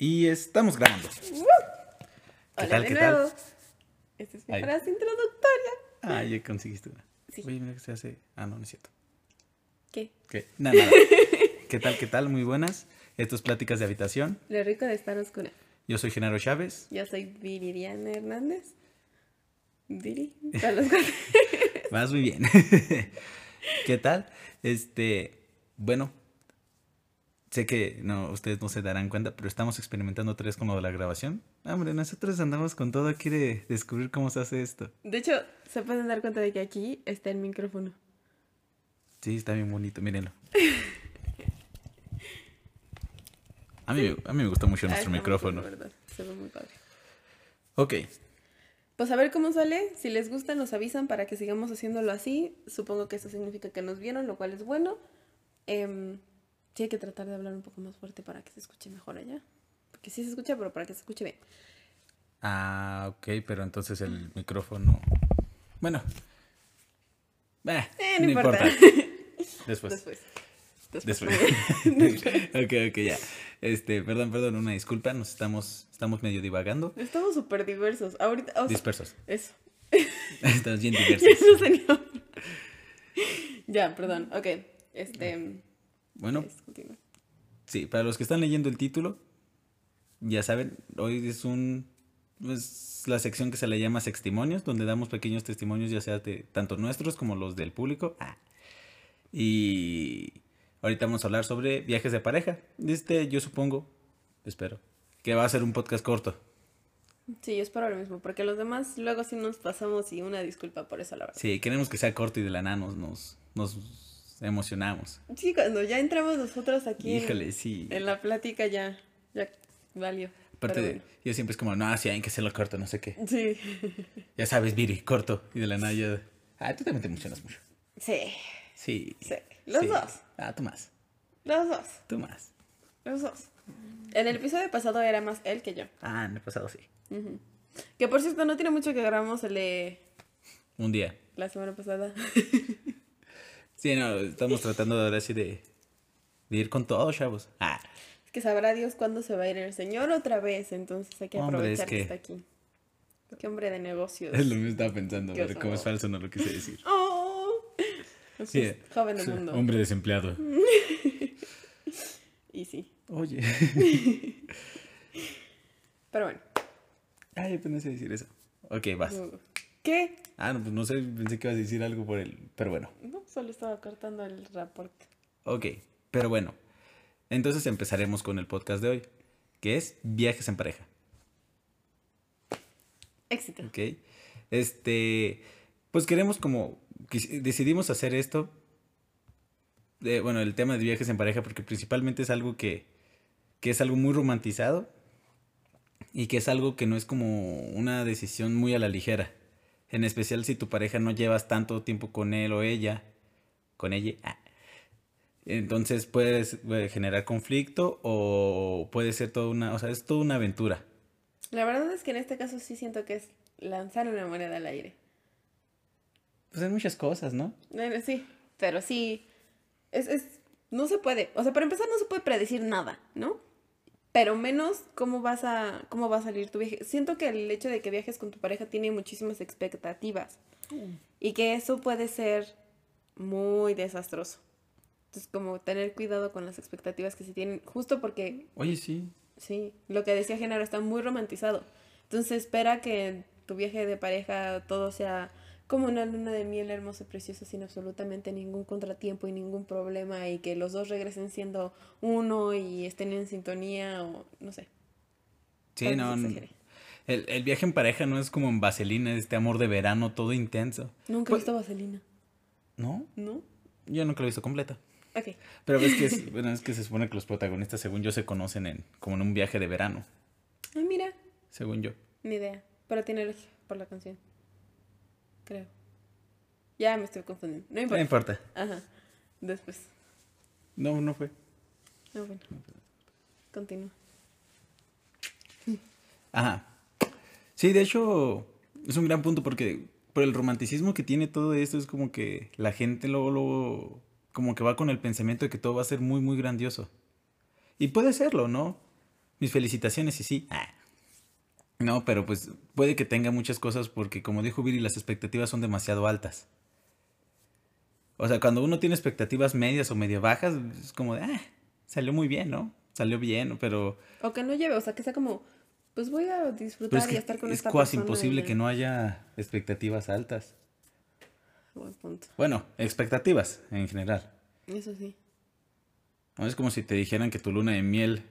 Y estamos grabando. ¿Qué Hola tal, de qué nuevo. tal? Esta es mi Ay. frase introductoria. Ah, ya conseguiste una. Sí. Oye, mira que se hace. Ah, no, no es cierto. ¿Qué? ¿Qué? Nada, nada. ¿Qué tal, qué tal? Muy buenas. Esto es Pláticas de Habitación. Lo rico de estar oscura. Yo soy Genaro Chávez. Yo soy Viridiana Hernández. Viri. Para los cuatro. Vas muy bien. ¿Qué tal? Este, bueno, sé que no, ustedes no se darán cuenta, pero estamos experimentando tres con lo de la grabación. Ah, Hombre, nosotros andamos con todo aquí de descubrir cómo se hace esto. De hecho, se pueden dar cuenta de que aquí está el micrófono. Sí, está bien bonito, mírenlo. A mí, a mí me gusta mucho Ah, nuestro micrófono. verdad. Se ve muy padre. Ok, Pues a ver cómo sale. Si les gusta, nos avisan para que sigamos haciéndolo así. Supongo que eso significa que nos vieron, lo cual es bueno. Em, sí hay que tratar de hablar un poco más fuerte para que se escuche mejor allá. Porque sí se escucha, pero para que se escuche bien. ah, ok, pero entonces el micrófono... Bueno, bah, Eh, no no importa. importa. Después. Después. Después. ok, ok, ya. Este, perdón, perdón, una disculpa, nos estamos, estamos medio divagando. Estamos súper diversos. Ahorita. o sea, Dispersos. eso. Estamos bien diversos. ni hablar. Ya, perdón. Ok. Este. Bueno, es, sí, para los que están leyendo el título, ya saben, hoy es un pues la sección que se le llama Sextimonios, donde damos pequeños testimonios, ya sea de tanto nuestros como los del público. Ah. Y ahorita vamos a hablar sobre viajes de pareja. Este, yo supongo, espero, que va a ser un podcast corto. Sí, yo espero lo mismo. Porque los demás luego sí nos pasamos y una disculpa por eso, la verdad. Sí, queremos que sea corto y de la nada nos, nos, nos emocionamos. Sí, cuando ya entramos nosotros aquí en- Híjole, sí. en, la plática ya, ya valió. Aparte, de- yo siempre es como, no, sí, hay que hacerlo corto, no sé qué. bueno. Sí. Ya sabes, Viri, corto. Y de la nada ya... Ah, tú también te emocionas mucho. Sí. Sí. Sí. Los Sí. dos. Ah, tú más. Los dos. Tú más. Los dos. En el episodio pasado era más él que yo. Ah, en el pasado sí. Que por cierto, no tiene mucho que grabamos el de Un día. la semana pasada. Sí, no, estamos tratando de ahora sí de, de ir con todo, chavos. Ah, Es que sabrá Dios cuándo se va a ir el señor otra vez, entonces hay que Hombre, es aprovechar que... que- está aquí. Qué hombre de negocios. es lo mismo estaba pensando, pero como es falso no lo quise decir. ¡Oh! Así Sí, joven del sí, mundo. Hombre desempleado. Y sí. Oye. Pero bueno. Ay, apenas iba a decir eso. Ok, vas. ¿Qué? Ah, no, pues no sé, pensé que ibas a decir algo por el... Pero bueno. No, solo estaba cortando el reporte. Ok, pero bueno. Entonces empezaremos con el podcast de hoy, que es viajes en pareja. Éxito. Ok. Este, pues queremos como, decidimos hacer esto, bueno, el tema de viajes en pareja, porque principalmente es algo que, que es algo muy romantizado y que es algo que no es como una decisión muy a la ligera. En especial si tu pareja no llevas tanto tiempo con él o ella, con ella. ah. Entonces puedes puede generar conflicto o puede ser toda una, o sea, es toda una aventura. La verdad es que en este caso sí siento que es lanzar una moneda al aire. Pues hay muchas cosas, ¿no? Bueno, sí, pero sí. Es, es, no se puede. O sea, para empezar no se puede predecir nada, ¿no? Pero menos cómo vas a, cómo va a salir tu viaje. Siento que el hecho de que viajes con tu pareja tiene muchísimas expectativas. Y que eso puede ser muy desastroso. Entonces, como tener cuidado con las expectativas que se tienen, justo porque Oye, sí, Sí, lo que decía Genaro está muy romantizado. Entonces espera que tu viaje de pareja todo sea como una luna de miel hermosa y preciosa sin absolutamente ningún contratiempo y ningún problema y que los dos regresen siendo uno y estén en sintonía o no sé. Sí, no. El, el viaje en pareja no es como en Vaselina, este amor de verano todo intenso. Nunca he Pues- visto vaselina, ¿No? ¿no? Yo nunca lo he visto completa. Ok. Pero ves que es, bueno, es que se supone que los protagonistas, según yo, se conocen en como en un viaje de verano, Ay, mira, según yo. ni idea. Pero tiene lógica por la canción. Creo. Ya me estoy confundiendo. No No importa. importa. Ajá. Después. No, no fue. Ah, bueno. Continúa. Ajá. Sí, de hecho, es un gran punto porque por el romanticismo que tiene todo esto es como que la gente luego, luego, como que va con el pensamiento de que todo va a ser muy, muy grandioso. Y puede serlo, ¿no? mis felicitaciones y sí. Ah. No, pero pues puede que tenga muchas cosas porque como dijo Viri, las expectativas son demasiado altas. O sea, cuando uno tiene expectativas medias o medio bajas, es como de, ah, salió muy bien, ¿no? Salió bien, pero... O que no lleve, o sea, que sea como, pues voy a disfrutar y estar con esta persona. Es imposible que no haya expectativas altas. Buen punto. Bueno, expectativas en general. Eso sí. No es como si te dijeran que tu luna de miel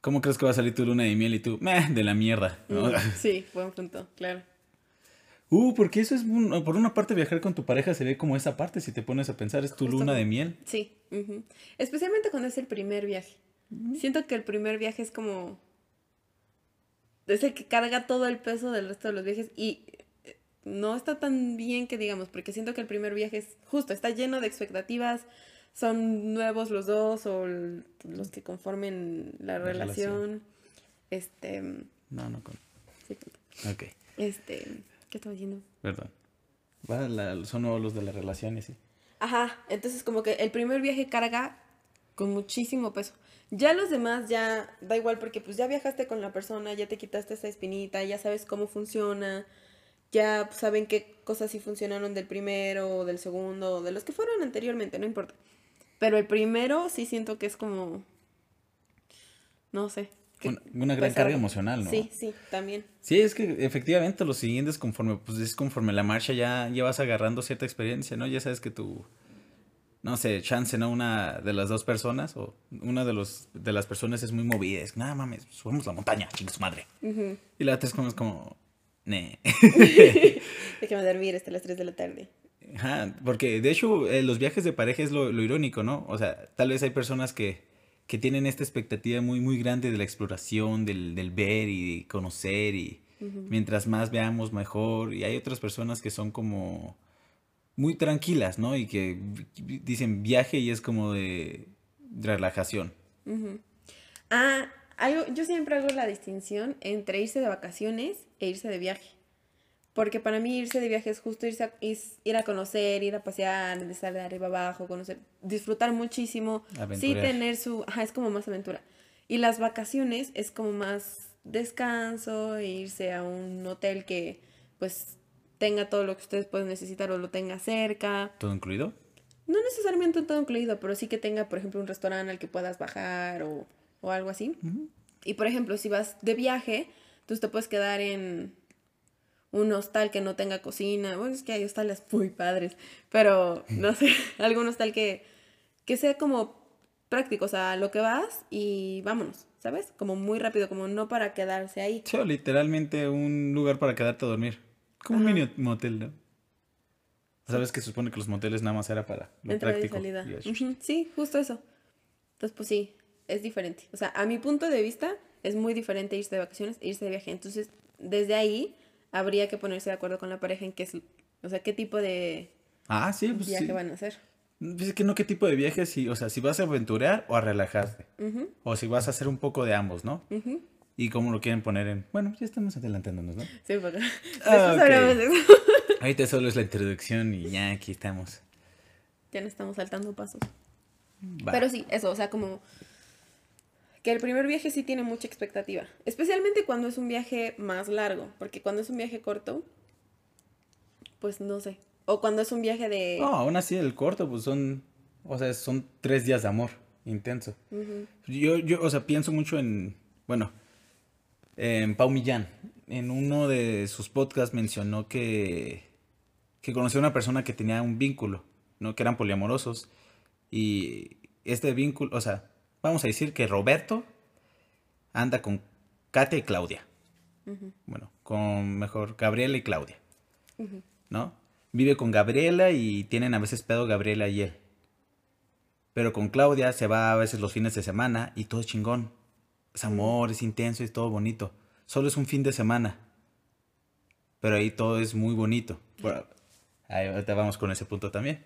¿Cómo crees que va a salir tu luna de miel y tú, meh, de la mierda? Mm, sí, buen punto, claro. Uh, porque eso es, por una parte viajar con tu pareja se ve como esa parte, si te pones a pensar, es tu luna de miel. Sí, especialmente cuando es el primer viaje. Siento que el primer viaje es como, es el que carga todo el peso del resto de los viajes y eh, no está tan bien que digamos, porque siento que el primer viaje es justo, está lleno de expectativas, son nuevos los dos o los que conformen la, relación. Este. No, no con. Sí, Ok. Este. ¿Qué estaba diciendo? Perdón. son nuevos los de las relaciones, sí. Ajá. Entonces, como que el primer viaje carga con muchísimo peso. Ya los demás ya da igual porque pues ya viajaste con la persona, ya te quitaste esa espinita, ya sabes cómo funciona, ya saben qué cosas sí funcionaron del primero o del segundo o de los que fueron anteriormente, no importa. Pero el primero sí siento que es como. No sé. Una, gran carga emocional, ¿no? Sí, sí, también. Sí, es que efectivamente los siguientes, conforme, pues es conforme la marcha ya, ya vas agarrando cierta experiencia, ¿no? Ya sabes que tu, no sé, chance, ¿no? Una de las dos personas o una de los de las personas es muy movida, es, nada mames, subamos la montaña, chingue su madre. Y la otra es como, es como, ne. Déjame dormir hasta las 3 de la tarde. Ajá, porque de hecho eh, los viajes de pareja es lo, irónico, ¿no? O sea, tal vez hay personas que, que tienen esta expectativa muy, muy grande de la exploración, del, del ver y conocer y mientras más veamos mejor. Y hay otras personas que son como muy tranquilas, ¿no? Y que dicen viaje y es como de relajación. Ah, algo, yo siempre hago la distinción entre irse de vacaciones e irse de viaje. Porque para mí irse de viaje es justo irse a, ir a conocer, ir a pasear, de estar de arriba abajo, conocer, disfrutar muchísimo. Sí, tener su... Ajá, es como más aventura. Y las vacaciones es como más descanso, e irse a un hotel que pues tenga todo lo que ustedes pueden necesitar o lo tenga cerca. ¿Todo incluido? No necesariamente todo incluido, pero sí que tenga, por ejemplo, un restaurante al que puedas bajar o, o algo así. Y por ejemplo, si vas de viaje, tú te puedes quedar en un hostal que no tenga cocina. Bueno, es que hay hostales muy padres, pero no sé, algún hostal que, que sea como práctico, o sea, lo que vas y vámonos, ¿sabes? Como muy rápido, como no para quedarse ahí. Sí, literalmente un lugar para quedarte a dormir. Como un mini motel, ¿no? Sabes que se supone que los moteles nada más era para lo práctico. salida. Sí, justo eso. Entonces, pues sí, es diferente. O sea, a mi punto de vista, es muy diferente irse de vacaciones e irse de viaje. Entonces, desde ahí, habría que ponerse de acuerdo con la pareja en qué es, o sea, qué tipo de ah, sí, pues viaje van a hacer. Dice que no qué tipo de viaje, si, o sea, si vas a aventurar o a relajarte. O si vas a hacer un poco de ambos, ¿no? Y cómo lo quieren poner en... Bueno, ya estamos adelantándonos, ¿no? Sí, porque ah, hablamos de eso. Ahorita solo es la introducción y ya aquí estamos. Ya no estamos saltando pasos. Pero sí, eso, o sea, como que el primer viaje sí tiene mucha expectativa, especialmente cuando es un viaje más largo, porque cuando es un viaje corto, pues no sé, o cuando es un viaje de... No, aún así el corto, pues son, o sea, son tres días de amor intenso. Yo, yo, o sea, pienso mucho en, bueno, en Pau Millán, en uno de sus podcasts mencionó que, que conoció a una persona que tenía un vínculo, ¿no? Que eran poliamorosos, y este vínculo, o sea, vamos a decir que Roberto anda con Katia y Claudia. Bueno, con mejor Gabriela y Claudia. ¿No? Vive con Gabriela y tienen a veces pedo Gabriela y él. Pero con Claudia se va a veces los fines de semana y todo es chingón. Es amor, es intenso, es todo bonito. Solo es un fin de semana. Pero ahí todo es muy bonito. ahí ahorita vamos con ese punto también.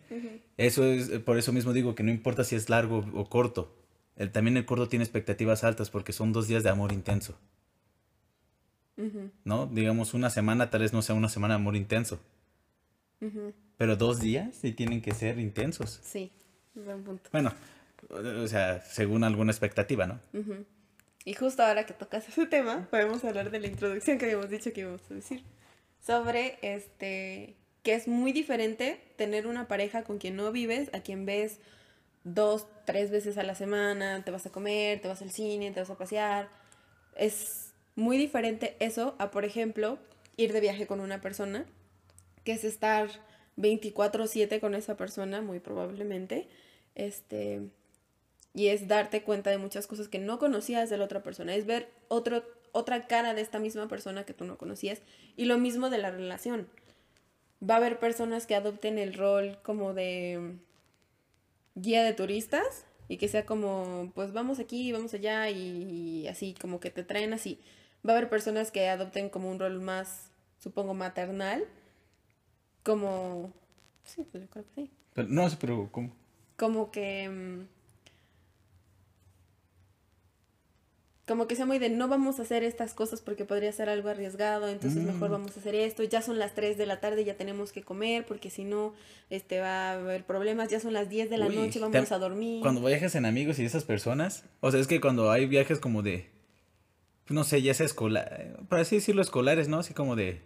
Eso es, por eso mismo digo que no importa si es largo o corto el, también el corto tiene expectativas altas porque son dos días de amor intenso. ¿No? Digamos, una semana tal vez no sea una semana de amor intenso. Pero dos días sí tienen que ser intensos. Sí, buen punto. Bueno, o sea, según alguna expectativa, ¿no? Y justo ahora que tocas ese tema, podemos hablar de la introducción que habíamos dicho que íbamos a decir. Sobre este que es muy diferente tener una pareja con quien no vives, a quien ves dos, tres veces a la semana, te vas a comer, te vas al cine, te vas a pasear. Es muy diferente eso a, por ejemplo, ir de viaje con una persona, que es estar 24/7 con esa persona, muy probablemente. Este, y es darte cuenta de muchas cosas que no conocías de la otra persona, es ver otro, otra cara de esta misma persona que tú no conocías. Y lo mismo de la relación. Va a haber personas que adopten el rol como de guía de turistas y que sea como, pues vamos aquí, vamos allá y, así, como que te traen así. Va a haber personas que adopten como un rol más, supongo, maternal, como... Sí, pues yo creo que sí. no sé, pero ¿cómo? Como que... como que sea muy de no vamos a hacer estas cosas porque podría ser algo arriesgado, entonces mejor mm. vamos a hacer esto, ya son las 3 de la tarde, ya tenemos que comer porque si no este va a haber problemas, ya son las 10 de la noche, vamos a dormir. Cuando viajas en amigos y esas personas, o sea, es que cuando hay viajes como de no sé, ya sea escolar, para así decirlo escolares, ¿no? Así como de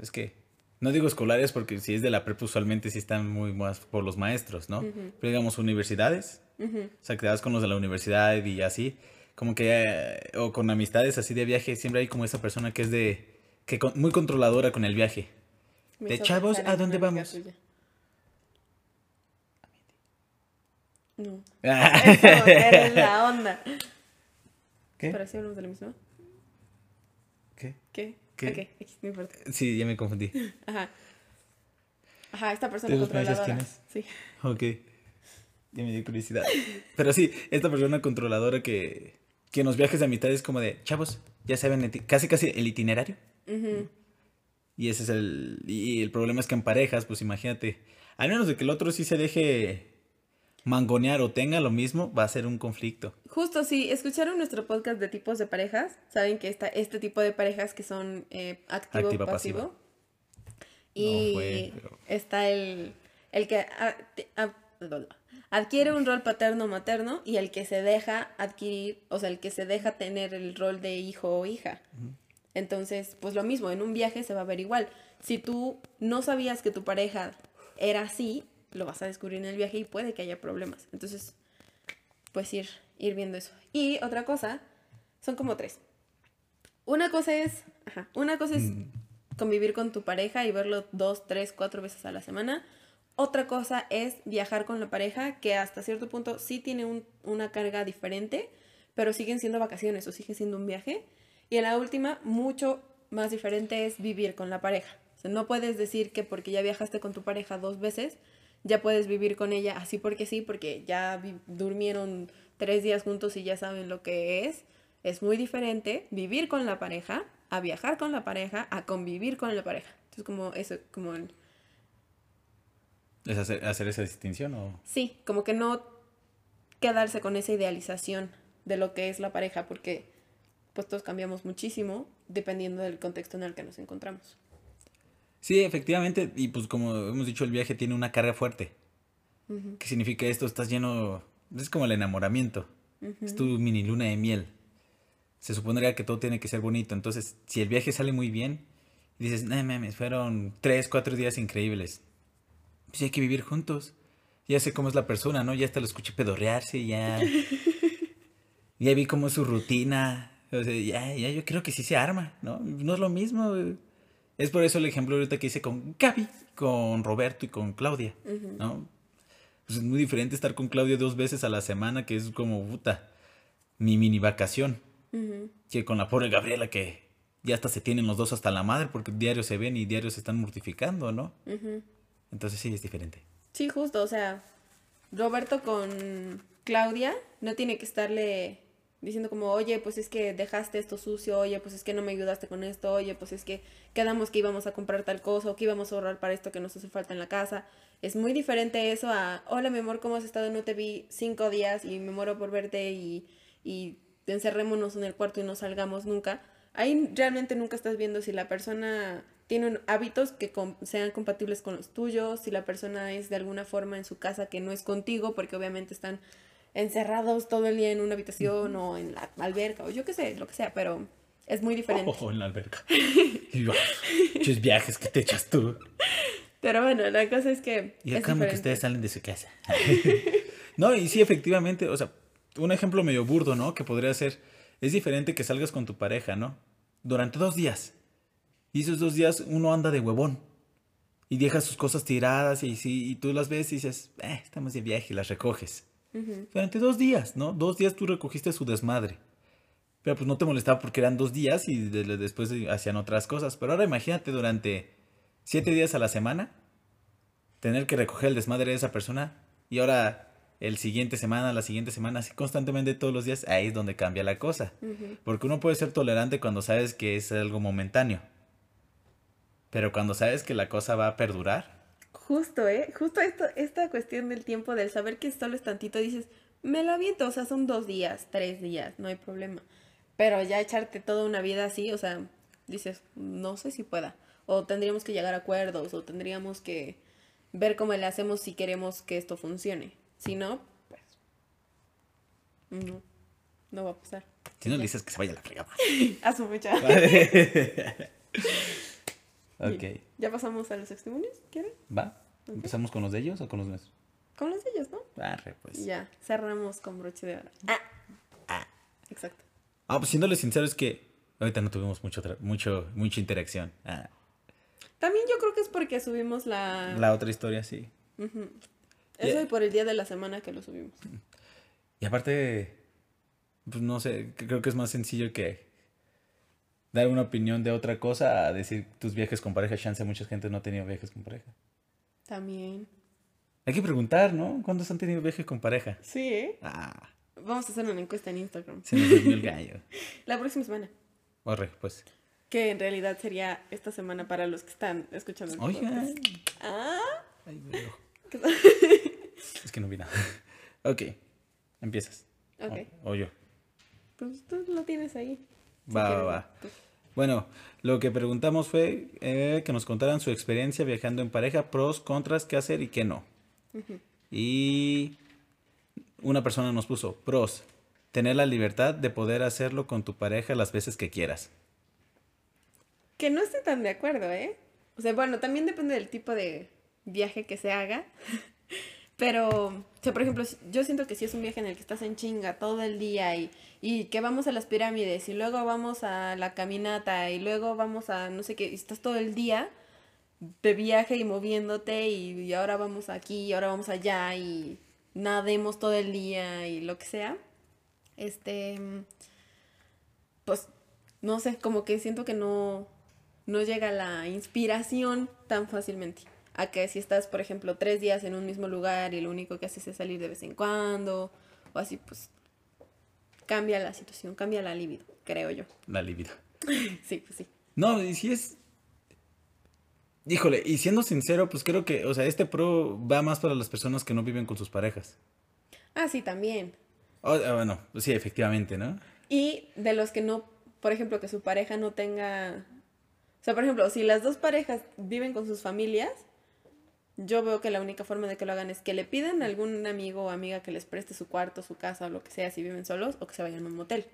es que no digo escolares porque si es de la prepa usualmente sí están muy más por los maestros, ¿no? Pero digamos universidades, o sea, que te vas con los de la universidad y así, como que, eh, o con amistades así de viaje, siempre hay como esa persona que es de, que muy controladora con el viaje. de chavos, ¿a dónde vamos? No. eres la onda. ¿Qué? ¿Pero si hablamos de la misma? ¿Qué? ¿Qué? ¿Qué? no importa. Sí, ya me confundí. Ajá. Ajá, esta persona controladora. quién es? Sí. Ok. Ya me dio curiosidad. Pero sí, esta persona controladora que, que en los viajes de amistad es como de, chavos, ya saben, casi casi el itinerario. Y ese es el. Y el problema es que en parejas, pues imagínate, al menos de que el otro sí se deje mangonear o tenga lo mismo, va a ser un conflicto. Justo, si escucharon nuestro podcast de tipos de parejas, saben que está este tipo de parejas que son eh, activo pasivo. Y está el, el que adquiere un rol paterno-materno y el que se deja adquirir, o sea, el que se deja tener el rol de hijo o hija. Entonces, pues lo mismo, en un viaje se va a ver igual. Si tú no sabías que tu pareja era así, lo vas a descubrir en el viaje y puede que haya problemas. Entonces, pues ir, ir viendo eso. Y otra cosa, son como tres. Una cosa es, ajá, una cosa es mm. convivir con tu pareja y verlo dos, tres, cuatro veces a la semana. Otra cosa es viajar con la pareja, que hasta cierto punto sí tiene una carga diferente, pero siguen siendo vacaciones o sigue siendo un viaje. Y en la última, mucho más diferente es vivir con la pareja. O sea, no puedes decir que porque ya viajaste con tu pareja dos veces, ya puedes vivir con ella así porque sí, porque ya durmieron tres días juntos y ya saben lo que es. Es muy diferente vivir con la pareja, a viajar con la pareja, a convivir con la pareja. Entonces, como eso, como el ¿Es hacer, esa distinción o...? Sí, como que no quedarse con esa idealización de lo que es la pareja, porque pues todos cambiamos muchísimo dependiendo del contexto en el que nos encontramos. Sí, efectivamente, y pues como hemos dicho, el viaje tiene una carga fuerte. ¿Qué significa esto? Estás lleno, es como el enamoramiento, es tu mini luna de miel. Se supondría que todo tiene que ser bonito, entonces si el viaje sale muy bien, dices, no mames, fueron tres, cuatro días increíbles, pues hay que vivir juntos. Ya sé cómo es la persona, ¿no? Ya hasta lo escuché pedorrearse, ya. ya vi cómo es su rutina. O sea, ya, ya yo creo que sí se arma, ¿no? No es lo mismo. Es por eso el ejemplo ahorita que hice con Gaby, con Roberto y con Claudia, ¿no? Pues es muy diferente estar con Claudia dos veces a la semana, que es como, puta, mi mini vacación. Que con la pobre Gabriela que ya hasta se tienen los dos hasta la madre porque diario se ven y diario se están mortificando, ¿no? Entonces sí es diferente. Sí, justo, o sea, Roberto con Claudia no tiene que estarle diciendo como, oye, pues es que dejaste esto sucio, oye, pues es que no me ayudaste con esto, oye, pues es que quedamos que íbamos a comprar tal cosa o que íbamos a ahorrar para esto que nos hace falta en la casa. Es muy diferente eso a, hola mi amor, ¿cómo has estado? No te vi cinco días y me muero por verte y, y encerrémonos en el cuarto y no salgamos nunca. Ahí realmente nunca estás viendo si la persona tienen hábitos que sean compatibles con los tuyos, si la persona es de alguna forma en su casa que no es contigo, porque obviamente están encerrados todo el día en una habitación o en la alberca o yo qué sé, lo que sea, pero es muy diferente. Oh, en la alberca. Muchos viajes que te echas tú. Pero bueno, la cosa es que. Y es que ustedes salen de su casa. no, y sí, efectivamente, o sea, un ejemplo medio burdo, ¿no? Que podría ser, es diferente que salgas con tu pareja, ¿no? Durante dos días. Y esos dos días uno anda de huevón. Y deja sus cosas tiradas y, sí, y tú las ves y dices, eh, estamos de viaje y las recoges. Durante dos días, ¿no? Dos días tú recogiste su desmadre. Pero pues no te molestaba porque eran dos días y de- de- después hacían otras cosas. Pero ahora imagínate durante siete días a la semana tener que recoger el desmadre de esa persona y ahora el siguiente semana, la siguiente semana, así constantemente todos los días, ahí es donde cambia la cosa. Porque uno puede ser tolerante cuando sabes que es algo momentáneo. Pero cuando sabes que la cosa va a perdurar, Justo, ¿eh? Justo esto, esta cuestión del tiempo, del saber que solo es tantito, dices, me la aviento, o sea, son dos días, tres días, no hay problema. Pero ya echarte toda una vida así, o sea, dices, no sé si pueda. O tendríamos que llegar a acuerdos, o tendríamos que ver cómo le hacemos si queremos que esto funcione. Si no, pues. No, no va a pasar. si no le dices que se vaya a la fregada. Haz mucha. ok, ¿Ya pasamos a los testimonios? ¿Quieren? va. ¿Empezamos con los de ellos o con los nuestros? Con los de ellos, ¿no? Arre, pues. Ya, cerramos con broche de oro. Exacto. Ah, pues siéndole sincero es que ahorita no tuvimos mucho, mucho, mucha interacción. Ah, También yo creo que es porque subimos la... la otra historia, sí. Eso Yeah. y por el día de la semana que lo subimos. Y aparte, pues no sé, creo que es más sencillo que dar una opinión de otra cosa a decir tus viajes con pareja. Chance, mucha gente no ha tenido viajes con pareja. También. Hay que preguntar, ¿no? ¿Cuántos han tenido viajes con pareja? Sí, ¿eh? Ah, Vamos a hacer una encuesta en Instagram. se nos durmió el gallo. La próxima semana. Orre, pues. Que en realidad sería esta semana para los que están escuchando el Oiga. podcast. Ah, Ay. Es que no vi nada. Ok, empiezas. ok. O, o yo. Pues tú lo tienes ahí. Va, va, va. Bueno, lo que preguntamos fue eh, que nos contaran su experiencia viajando en pareja, pros, contras, qué hacer y qué no. Y una persona nos puso, pros, tener la libertad de poder hacerlo con tu pareja las veces que quieras. Que no estoy tan de acuerdo, ¿eh? O sea, bueno, también depende del tipo de viaje que se haga. Pero, o sea, por ejemplo, yo siento que si es un viaje en el que estás en chinga todo el día y, y que vamos a las pirámides y luego vamos a la caminata y luego vamos a no sé qué, y estás todo el día de viaje y moviéndote y, y ahora vamos aquí y ahora vamos allá y nademos todo el día y lo que sea. Este, pues, no sé, como que siento que no, no llega la inspiración tan fácilmente. A que si estás, por ejemplo, tres días en un mismo lugar y lo único que haces es salir de vez en cuando, o así, pues cambia la situación, cambia la libido, creo yo. La libido. Sí, pues sí. No, y si es... Híjole, y siendo sincero, pues creo que, o sea, este pro va más para las personas que no viven con sus parejas. Ah, sí, también. Ah, bueno, pues sí, efectivamente, ¿no? Y de los que no, por ejemplo, que su pareja no tenga... O sea, por ejemplo, si las dos parejas viven con sus familias, yo veo que la única forma de que lo hagan es que le pidan a algún amigo o amiga que les preste su cuarto, su casa o lo que sea si viven solos o que se vayan a un motel.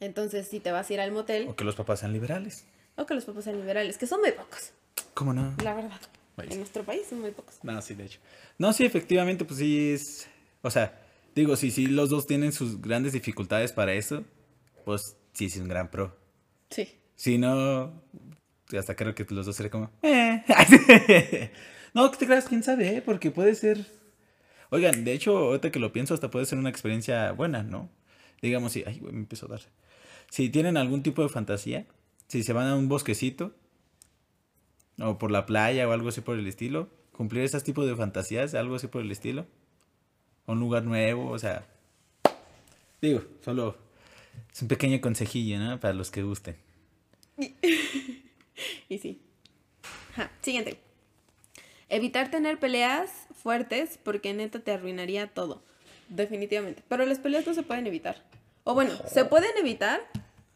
Entonces, si te vas a ir al motel, O que los papás sean liberales. o que los papás sean liberales, que son muy pocos, ¿Cómo no? la verdad. En nuestro país son muy pocos. No, sí, de hecho. No, sí, efectivamente, pues sí es. O sea, digo, si sí, los dos tienen sus grandes dificultades para eso, pues sí, sí es un gran pro. Sí. Si no, hasta creo que los dos serían como. "Eh". no, que te creas, quién sabe, ¿eh? porque puede ser. Oigan, de hecho, ahorita que lo pienso, hasta puede ser una experiencia buena, ¿no? Digamos, si. Ay, güey, me empezó a dar. Si tienen algún tipo de fantasía, si se van a un bosquecito, o por la playa o algo así por el estilo, cumplir esos tipos de fantasías, algo así por el estilo, un lugar nuevo, o sea, digo, solo es un pequeño consejillo, ¿no? Para los que gusten. Y sí. Ajá, Siguiente. Evitar tener peleas fuertes porque neta te arruinaría todo. Definitivamente. Pero las peleas no se pueden evitar. O bueno, se pueden evitar,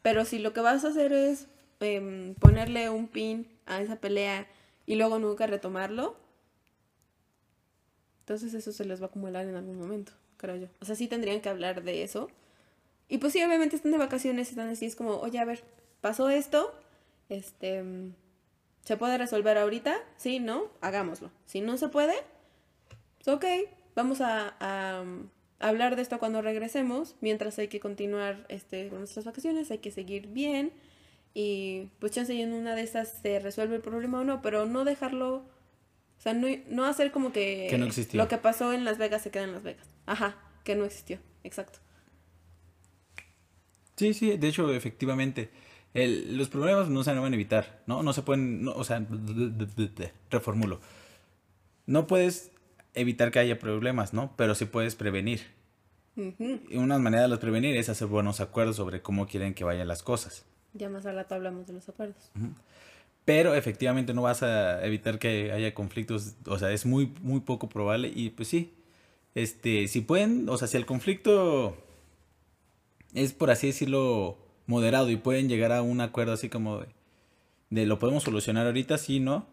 pero si lo que vas a hacer es em, ponerle un pin a esa pelea y luego nunca retomarlo, entonces eso se les va a acumular en algún momento. creo yo. O sea, sí tendrían que hablar de eso. Y pues sí, obviamente están de vacaciones, están así, es como, oye, a ver, pasó esto, este, ¿se puede resolver ahorita? Sí, ¿no? Hagámoslo. Si no se puede, pues ok, vamos a, a, a hablar de esto cuando regresemos, mientras hay que continuar este, con nuestras vacaciones, hay que seguir bien y pues chance y en una de esas se resuelve el problema o no, pero no dejarlo, o sea, no, no hacer como que, Que no existió. lo que pasó en Las Vegas se queda en Las Vegas. Ajá, que no existió, exacto. Sí, sí, de hecho, efectivamente. El- los problemas no se van a evitar, ¿no? No se pueden, no, o sea, reformulo. No puedes evitar que haya problemas, ¿no? Pero sí puedes prevenir. Y una manera de los prevenir es hacer buenos acuerdos sobre cómo quieren que vayan las cosas. Ya más al rato hablamos de los acuerdos. Pero efectivamente no vas a evitar que haya conflictos, o sea, es muy, muy poco probable y pues sí, este, si pueden, o sea, si el conflicto es por así decirlo moderado y pueden llegar a un acuerdo así como de, de lo podemos solucionar ahorita, sí, ¿no?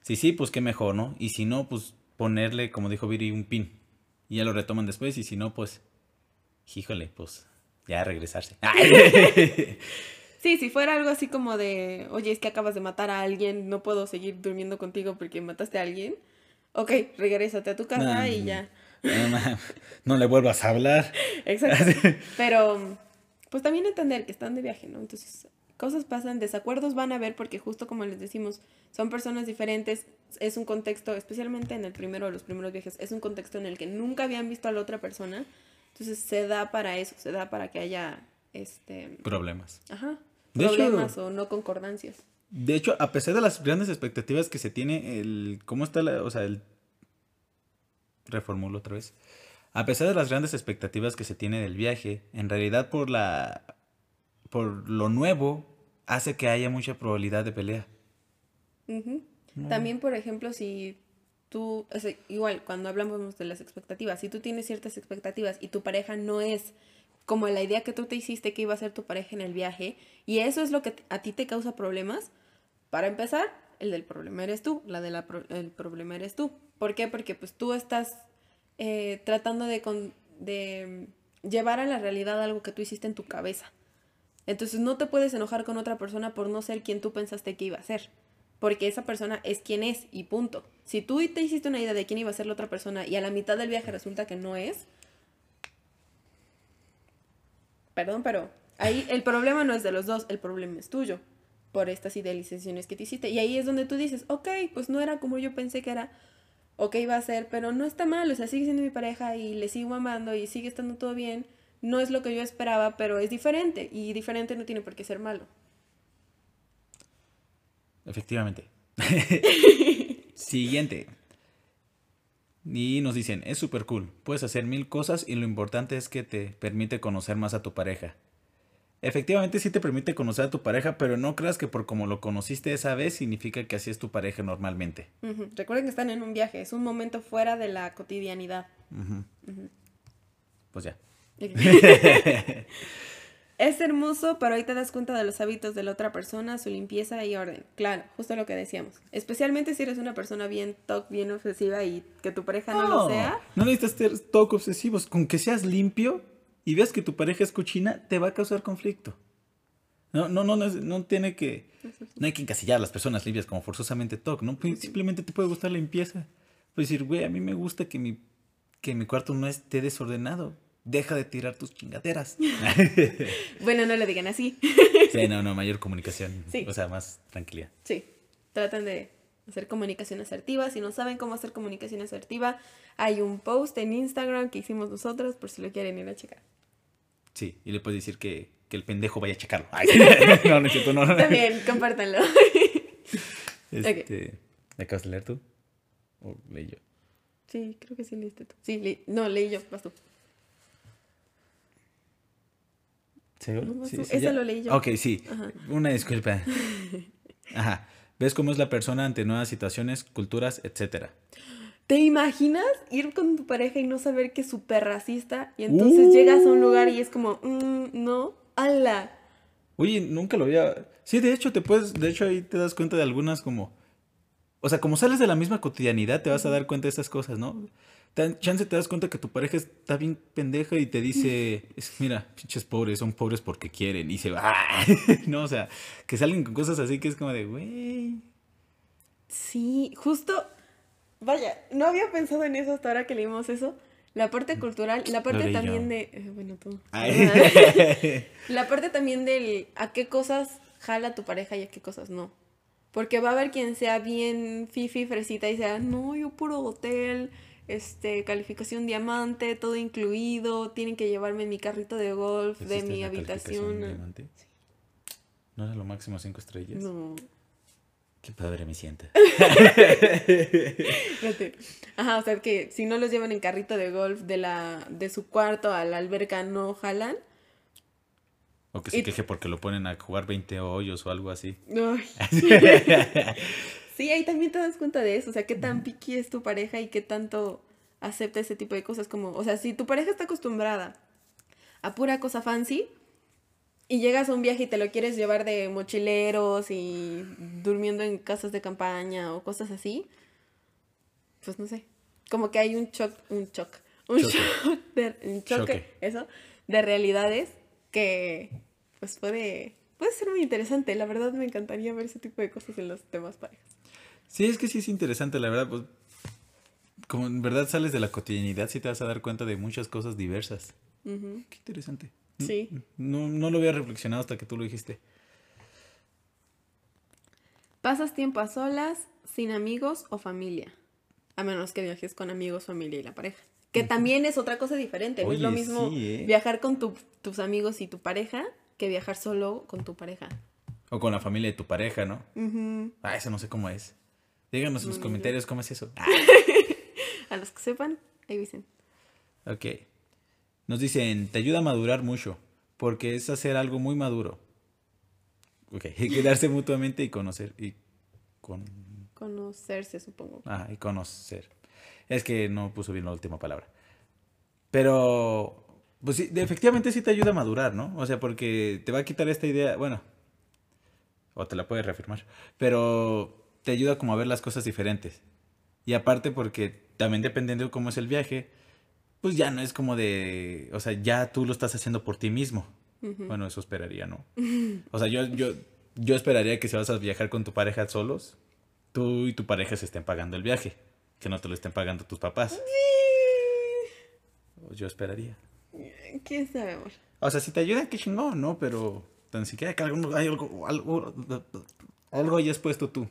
Si sí, pues qué mejor, ¿no? Y si no, pues ponerle, como dijo Viri, un pin y ya lo retoman después y si no, pues, híjole, pues ya regresarse. Sí, si fuera algo así como de, oye, es que acabas de matar a alguien, no puedo seguir durmiendo contigo porque mataste a alguien. Ok, regrésate a tu casa No, y ya. No, no le vuelvas a hablar. Exacto. Pero, pues también entender que están de viaje, ¿no? Entonces, cosas pasan, desacuerdos van a haber porque justo como les decimos, son personas diferentes, es un contexto, especialmente en el primero de los primeros viajes, es un contexto en el que nunca habían visto a la otra persona. Entonces, se da para eso, se da para que haya, este, Problemas. ajá, De hecho- problemas o no concordancias. De hecho, a pesar de las grandes expectativas que se tiene, el cómo está la, o sea, el reformulo otra vez. A pesar de las grandes expectativas que se tiene del viaje, en realidad por la por lo nuevo hace que haya mucha probabilidad de pelea. También, por ejemplo, si tú, o sea, igual, cuando hablamos de las expectativas, si tú tienes ciertas expectativas y tu pareja no es como la idea que tú te hiciste que iba a ser tu pareja en el viaje, y eso es lo que a ti te causa problemas, para empezar, el del problema eres tú, la del el problema eres tú. ¿Por qué? Porque pues tú estás eh, tratando de, con- de llevar a la realidad algo que tú hiciste en tu cabeza. Entonces no te puedes enojar con otra persona por no ser quien tú pensaste que iba a ser. Porque esa persona es quien es y punto. Si tú te hiciste una idea de quién iba a ser la otra persona y a la mitad del viaje resulta que no es. Perdón, pero ahí el problema no es de los dos, el problema es tuyo. Por estas idealizaciones que te hiciste. Y ahí es donde tú dices, ok, pues no era como yo pensé que era. O que iba a ser, pero no está mal. O sea, sigue siendo mi pareja y le sigo amando y sigue estando todo bien. No es lo que yo esperaba, pero es diferente. Y diferente no tiene por qué ser malo. Efectivamente. Siguiente. Y nos dicen, es súper cool, puedes hacer mil cosas y lo importante es que te permite conocer más a tu pareja. Efectivamente sí te permite conocer a tu pareja, pero no creas que por como lo conociste esa vez significa que así es tu pareja normalmente. Recuerden que están en un viaje, es un momento fuera de la cotidianidad. Pues ya. es hermoso, pero ahí te das cuenta de los hábitos de la otra persona, su limpieza y orden. Claro, justo lo que decíamos. Especialmente si eres una persona bien toc, bien obsesiva y que tu pareja no, lo sea. No necesitas ser toque obsesivos. Con que seas limpio y veas que tu pareja es cochina, te va a causar conflicto. No, no, no, no, no tiene que. No hay que encasillar a las personas limpias como forzosamente toc, ¿no? Pues, Simplemente te puede gustar la limpieza. Puedes decir, güey, a mí me gusta que mi, que mi cuarto no esté desordenado. Deja de tirar tus chingaderas. Bueno, no le digan así. sí, no, no, mayor comunicación. Sí. O sea, más tranquilidad. Sí, tratan de hacer comunicación asertiva. Si no saben cómo hacer comunicación asertiva, hay un post en Instagram que hicimos nosotros por si lo quieren ir a checar. Sí, y le puedes decir que, que el pendejo vaya a checarlo. Ay, no, no es cierto, no. no. También, compártanlo. Este, ¿Le acabas de leer tú? ¿O leí yo? Sí, creo que sí leíste tú. Sí, leí- no, leí yo, vas tú. ¿Seguro? No, Sí, tú- sí, ese ya. lo leí yo. Ok, sí. Ajá. Una disculpa. Ajá. ¿Ves cómo es la persona ante nuevas situaciones, culturas, etcétera? ¿Te imaginas ir con tu pareja y no saber que es súper racista? Y entonces Uh. llegas a un lugar y es como, "Mm, no, ala. Oye, nunca lo había... Sí, de hecho, te puedes... De hecho, ahí te das cuenta de algunas como... O sea, como sales de la misma cotidianidad, te vas a dar cuenta de estas cosas, ¿no? Tan- chance te das cuenta que tu pareja está bien pendeja y te dice, mira, pinches pobres, son pobres porque quieren. Y se va. no, o sea, que salen con cosas así que es como de, güey. Sí, justo, vaya, no había pensado en eso hasta ahora que leímos eso. La parte cultural, la parte también yo. de... eh, bueno, tú. La parte también del a qué cosas jala tu pareja y a qué cosas no. Porque va a haber quien sea bien fifi, fresita y sea, no, yo puro hotel, este, calificación diamante, todo incluido, tienen que llevarme en mi carrito de golf, de ¿Existe mi habitación. diamante? ¿No era lo máximo cinco estrellas? No. Qué padre me sienta. Ajá, o sea que si no los llevan en carrito de golf de la de su cuarto a la alberca no jalan. O que se Y- queje porque lo ponen a jugar 20 hoyos o algo así. Sí, ahí también te das cuenta de eso, o sea, qué tan piqui es tu pareja y qué tanto acepta ese tipo de cosas como, o sea, si tu pareja está acostumbrada a pura cosa fancy y llegas a un viaje y te lo quieres llevar de mochileros y durmiendo en casas de campaña o cosas así, pues no sé, como que hay un shock, un shock, un Choque. shock, de, un choque, Choque. eso, de realidades que pues puede, puede ser muy interesante. La verdad me encantaría ver ese tipo de cosas en los temas parejas. Sí, es que sí es interesante, la verdad. Pues, como en verdad sales de la cotidianidad, sí te vas a dar cuenta de muchas cosas diversas. Qué interesante. Sí. No, no lo había reflexionado hasta que tú lo dijiste. Pasas tiempo a solas, sin amigos o familia. A menos que viajes con amigos, familia y la pareja. Que también es otra cosa diferente. no es lo Oye, mismo sí, ¿eh? viajar con tu- tus amigos y tu pareja que viajar solo con tu pareja. O con la familia de tu pareja, ¿no? Ujú. Ah, eso no sé cómo es. Díganos en los No, comentarios cómo es eso. Ah, A los que sepan, ahí dicen. ok. Nos dicen, te ayuda a madurar mucho, porque es hacer algo muy maduro. Ok, quedarse mutuamente y conocer. Y con... Conocerse, supongo. Ah, y conocer. Es que no puso bien la última palabra. Pero, pues sí, efectivamente sí te ayuda a madurar, ¿no? O sea, porque te va a quitar esta idea, bueno, o te la puedes reafirmar, pero te ayuda como a ver las cosas diferentes. Y aparte porque también dependiendo de cómo es el viaje, pues ya no es como de, o sea, ya tú lo estás haciendo por ti mismo. Bueno, eso esperaría, ¿no? O sea, yo, yo, yo esperaría que si vas a viajar con tu pareja solos, tú y tu pareja se estén pagando el viaje, que no te lo estén pagando tus papás. Yo esperaría. ¿Quién sabe, amor? O sea, si te ayudan, qué chingón, ¿no? Pero tan siquiera que algo, hay algo, algo, algo hayas puesto tú.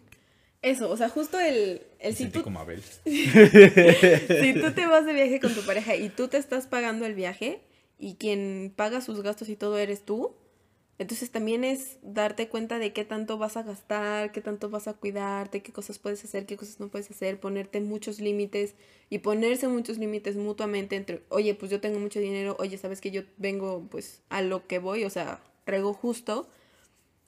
Eso, o sea, justo el, el si tú, como Abel. si tú te vas de viaje con tu pareja y tú te estás pagando el viaje y quien paga sus gastos y todo eres tú, entonces también es darte cuenta de qué tanto vas a gastar, qué tanto vas a cuidarte, qué cosas puedes hacer, qué cosas no puedes hacer, ponerte muchos límites y ponerse muchos límites mutuamente entre, oye, pues yo tengo mucho dinero, oye, sabes que yo vengo pues a lo que voy, o sea, traigo justo,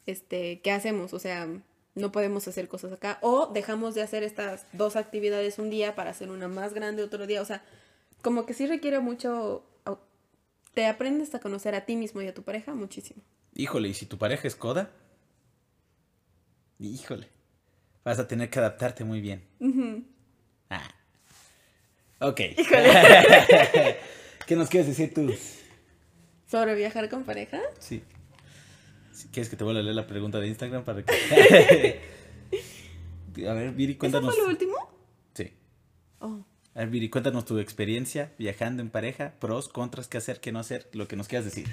este, ¿qué hacemos? O sea, no podemos hacer cosas acá. O dejamos de hacer estas dos actividades un día para hacer una más grande otro día. O sea, como que sí requiere mucho... Te aprendes a conocer a ti mismo y a tu pareja muchísimo. Híjole, ¿y si tu pareja es coda? Híjole. Vas a tener que adaptarte muy bien. Ah. Ok. ¿Qué nos quieres decir tú? ¿Sobre viajar con pareja? Sí. Si ¿Quieres que te vuelva a leer la pregunta de Instagram para que... a ver, Viri, ¿Eso cuéntanos. fue lo último? Sí. Oh. A ver, Viri, cuéntanos tu experiencia viajando en pareja, pros, contras, qué hacer, qué no hacer, lo que nos quieras decir.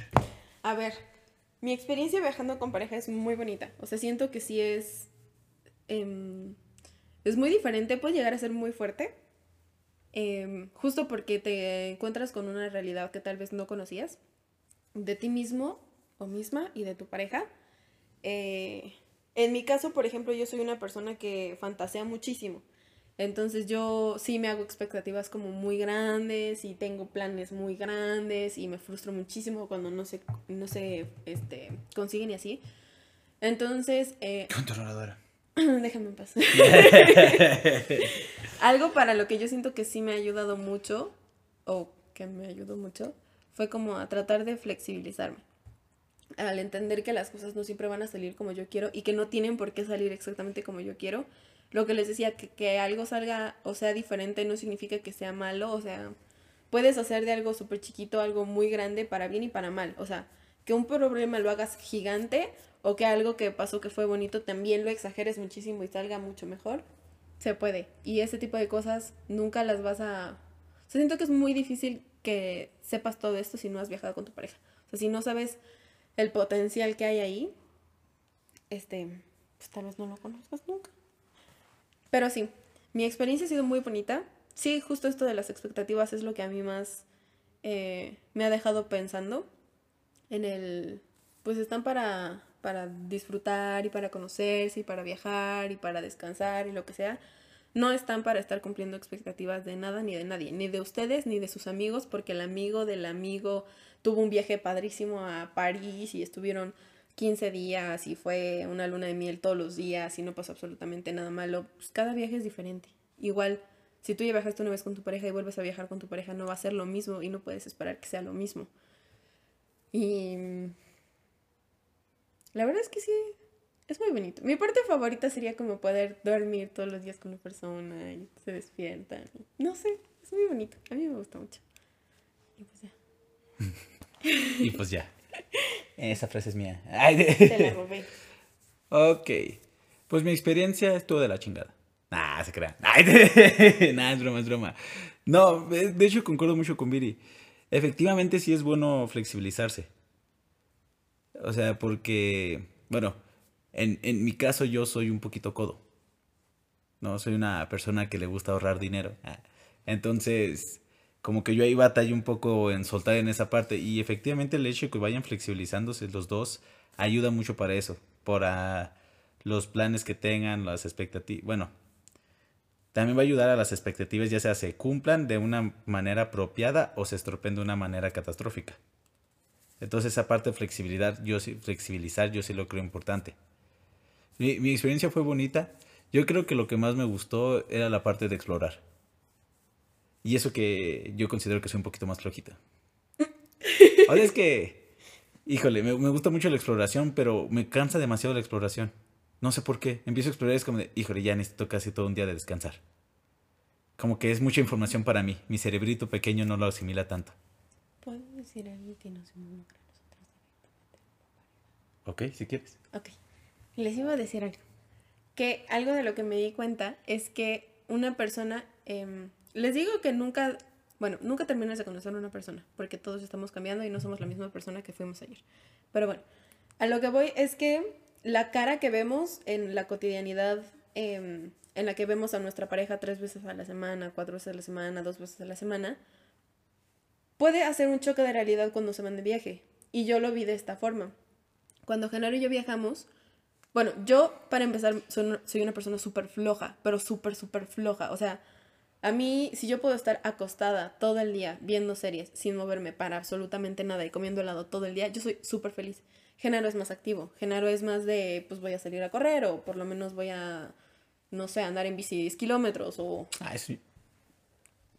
A ver, mi experiencia viajando con pareja es muy bonita. O sea, siento que sí es. em, es muy diferente, puede llegar a ser muy fuerte. em, justo porque te encuentras con una realidad que tal vez no conocías. De ti mismo o misma y de tu pareja. Eh, en mi caso, por ejemplo, yo soy una persona que fantasea muchísimo. Entonces yo sí me hago expectativas como muy grandes y tengo planes muy grandes y me frustro muchísimo cuando no se, no se este, consiguen y así. Entonces, eh, Controladora. déjame en paz. Algo para lo que yo siento que sí me ha ayudado mucho, o que me ayudó mucho, fue como a tratar de flexibilizarme. Al entender que las cosas no siempre van a salir como yo quiero y que no tienen por qué salir exactamente como yo quiero, Lo que les decía, que, que algo salga o sea diferente no significa que sea malo, o sea, puedes hacer de algo súper chiquito algo muy grande para bien y para mal. O sea, que un problema lo hagas gigante o que algo que pasó que fue bonito también lo exageres muchísimo y salga mucho mejor. Se puede. Y ese tipo de cosas nunca las vas a... O sea, siento que es muy difícil que sepas todo esto si no has viajado con tu pareja. O sea, si no sabes el potencial que hay ahí, este, pues tal vez no lo conozcas nunca. Pero sí, mi experiencia ha sido muy bonita. Sí, justo esto de las expectativas es lo que a mí más eh, me ha dejado pensando en el, pues están para, para disfrutar y para conocerse y para viajar y para descansar y lo que sea. No están para estar cumpliendo expectativas de nada ni de nadie, ni de ustedes ni de sus amigos, porque el amigo del amigo tuvo un viaje padrísimo a París y estuvieron 15 días y fue una luna de miel todos los días y no pasó absolutamente nada malo. Pues cada viaje es diferente. Igual, si tú ya viajaste una vez con tu pareja y vuelves a viajar con tu pareja, no va a ser lo mismo y no puedes esperar que sea lo mismo. Y la verdad es que sí, es muy bonito. Mi parte favorita sería como poder dormir todos los días con una persona y se despiertan. No sé, es muy bonito. A mí me gusta mucho. Y pues ya. y pues ya. Esa frase es mía. Te la robé. Ok. Pues mi experiencia estuvo de la chingada. Nah, se crea. nah, es broma, es broma. No, de hecho concuerdo mucho con Viri. Efectivamente sí es bueno flexibilizarse. O sea, porque, bueno, en, en mi caso yo soy un poquito codo. No, soy una persona que le gusta ahorrar dinero. Ah, entonces, como que yo ahí batallé un poco en soltar en esa parte. Y efectivamente el hecho de que vayan flexibilizándose los dos ayuda mucho para eso. Para los planes que tengan, las expectativas. Bueno, también va a ayudar a las expectativas ya sea se cumplan de una manera apropiada o se estropeen de una manera catastrófica. Entonces esa parte de flexibilidad, yo flexibilizar, yo sí lo creo importante. Mi, mi experiencia fue bonita. Yo creo que lo que más me gustó era la parte de explorar. Y eso que yo considero que soy un poquito más flojita. Ahora es que, híjole, me, me, gusta mucho la exploración, pero me cansa demasiado la exploración. No sé por qué. Empiezo a explorar y es como de, híjole, ya necesito casi todo un día de descansar. Como que es mucha información para mí. Mi cerebrito pequeño no lo asimila tanto. ¿Puedo decir algo que nos involucra a nosotros Ok, si quieres. Ok. Les iba a decir algo. Que algo de lo que me di cuenta es que una persona... Eh, les digo que nunca... Bueno, nunca terminas de conocer a una persona, porque todos estamos cambiando y no somos la misma persona que fuimos ayer. Pero bueno, a lo que voy es que la cara que vemos en la cotidianidad, eh, en la que vemos a nuestra pareja tres veces a la semana, cuatro veces a la semana, dos veces a la semana, puede hacer un choque de realidad cuando se van de viaje. Y yo lo vi de esta forma. Cuando Genaro y yo viajamos, bueno, yo para empezar soy, una persona súper floja, pero súper, súper floja. O sea, a mí, si yo puedo estar acostada todo el día viendo series sin moverme para absolutamente nada y comiendo helado todo el día, yo soy súper feliz. Genaro es más activo. Genaro es más de, pues voy a salir a correr o por lo menos voy a, no sé, andar en bici 10 kilómetros o... Ah, es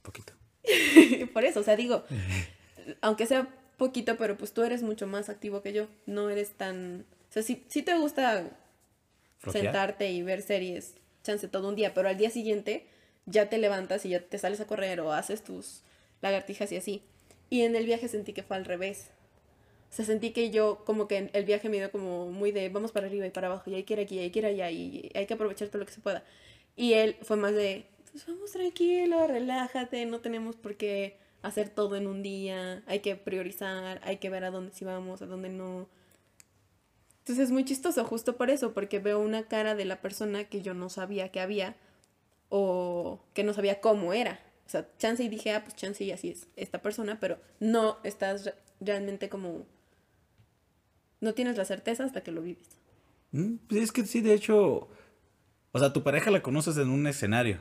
poquito. por eso, o sea, digo, aunque sea poquito, pero pues tú eres mucho más activo que yo. No eres tan... O sea, si, si te gusta Sentarte y ver series, chance todo un día, pero al día siguiente ya te levantas y ya te sales a correr o haces tus lagartijas y así. Y en el viaje sentí que fue al revés. O sea, sentí que yo como que el viaje me dio como muy de vamos para arriba y para abajo y hay que aquí y hay allá y hay que aprovechar todo lo que se pueda. Y él fue más de, pues vamos tranquilo, relájate, no tenemos por qué hacer todo en un día, hay que priorizar, hay que ver a dónde sí vamos, a dónde no. Entonces es muy chistoso justo por eso, porque veo una cara de la persona que yo no sabía que había o que no sabía cómo era. O sea, chance y dije, ah, pues chance y así es esta persona, pero no estás realmente como... No tienes la certeza hasta que lo vives. Mm, pues es que sí, de hecho, o sea, tu pareja la conoces en un escenario,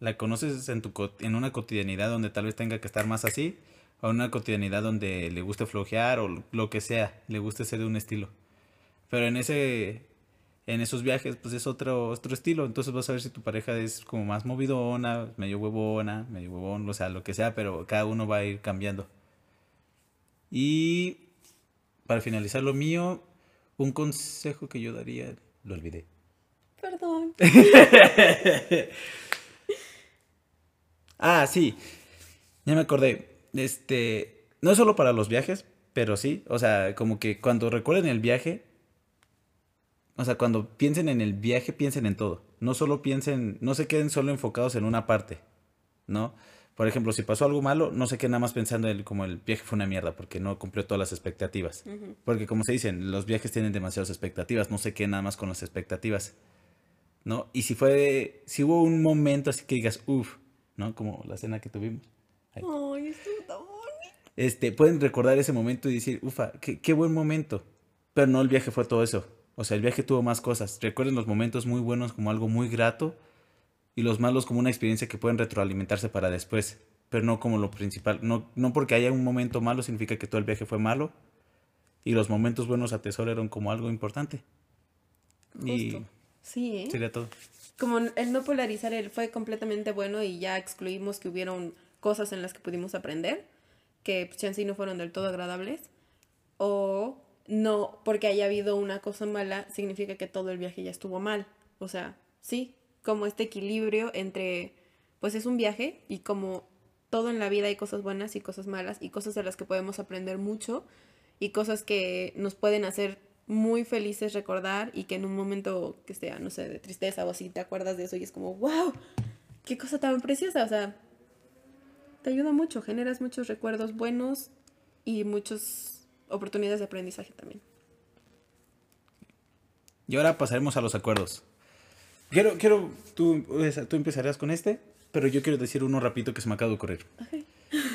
la conoces en, tu, en una cotidianidad donde tal vez tenga que estar más así, o en una cotidianidad donde le guste flojear o lo que sea, le guste ser de un estilo. Pero en ese en esos viajes pues es otro, otro estilo. Entonces vas a ver si tu pareja es como más movidona, medio huevona, medio huevón, o sea, lo que sea, pero cada uno va a ir cambiando. Y para finalizar lo mío, un consejo que yo daría, lo olvidé. Perdón. ah, sí. Ya me acordé. Este, no es solo para los viajes, pero sí, o sea, como que cuando recuerden el viaje, o sea, cuando piensen en el viaje, piensen en todo. No solo piensen, no se queden solo enfocados en una parte, ¿no? Por ejemplo, si pasó algo malo, no se queden nada más pensando en como el viaje fue una mierda porque no cumplió todas las expectativas. Porque como se dicen, los viajes tienen demasiadas expectativas, no se queden nada más con las expectativas, ¿no? Y si fue, si hubo un momento así que digas, uff, ¿no? Como la cena que tuvimos. Ay, esto está Este, pueden recordar ese momento y decir, ufa, qué, qué buen momento. Pero no el viaje fue todo eso. O sea, el viaje tuvo más cosas. Recuerden los momentos muy buenos como algo muy grato y los malos como una experiencia que pueden retroalimentarse para después, pero no como lo principal. No, no porque haya un momento malo significa que todo el viaje fue malo y los momentos buenos atesoraron como algo importante. Justo. sí, ¿eh? Sería todo. Como el no polarizar el fue completamente bueno y ya excluimos que hubieron cosas en las que pudimos aprender, que pues, sí no fueron del todo agradables, o no porque haya habido una cosa mala significa que todo el viaje ya estuvo mal. O sea, sí, como este equilibrio entre, pues es un viaje y como todo en la vida hay cosas buenas y cosas malas y cosas de las que podemos aprender mucho y cosas que nos pueden hacer muy felices recordar y que en un momento que sea, no sé, de tristeza o así, te acuerdas de eso y es como, wow, qué cosa tan preciosa, o sea, te ayuda mucho, generas muchos recuerdos buenos y muchas oportunidades de aprendizaje también. Y ahora pasaremos a los acuerdos. Quiero, quiero, tú, tú empezarás con este, pero yo quiero decir uno rapidito que se me acaba de ocurrir.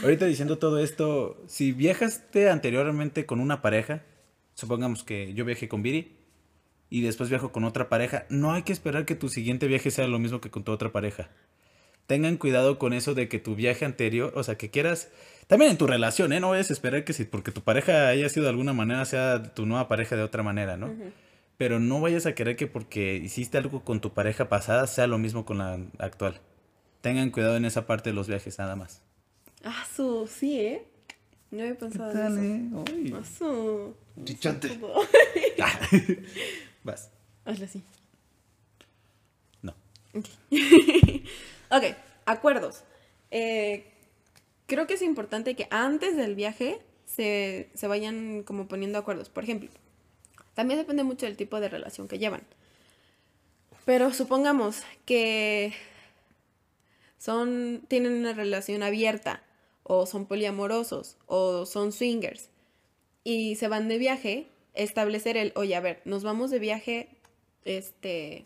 Ahorita diciendo todo esto, si viajaste anteriormente con una pareja, supongamos que yo viajé con Viri y después viajo con otra pareja, no hay que esperar que tu siguiente viaje sea lo mismo que con tu otra pareja. Tengan cuidado con eso de que tu viaje anterior, o sea, que quieras, también en tu relación, ¿eh? No vayas a esperar que si porque tu pareja haya sido de alguna manera, sea tu nueva pareja de otra manera, ¿no? pero no vayas a querer que porque hiciste algo con tu pareja pasada sea lo mismo con la actual. Tengan cuidado en esa parte de los viajes nada más. Ah, su, sí, ¿eh? No había pensado en eso. Eh? Ah, su. Chichante. Vas. Hazlo así. No. ok, acuerdos. Eh, creo que es importante que antes del viaje se, se vayan como poniendo acuerdos. Por ejemplo, también depende mucho del tipo de relación que llevan. Pero supongamos que son, tienen una relación abierta, o son poliamorosos, o son swingers, y se van de viaje, establecer el, oye, a ver, nos vamos de viaje, este,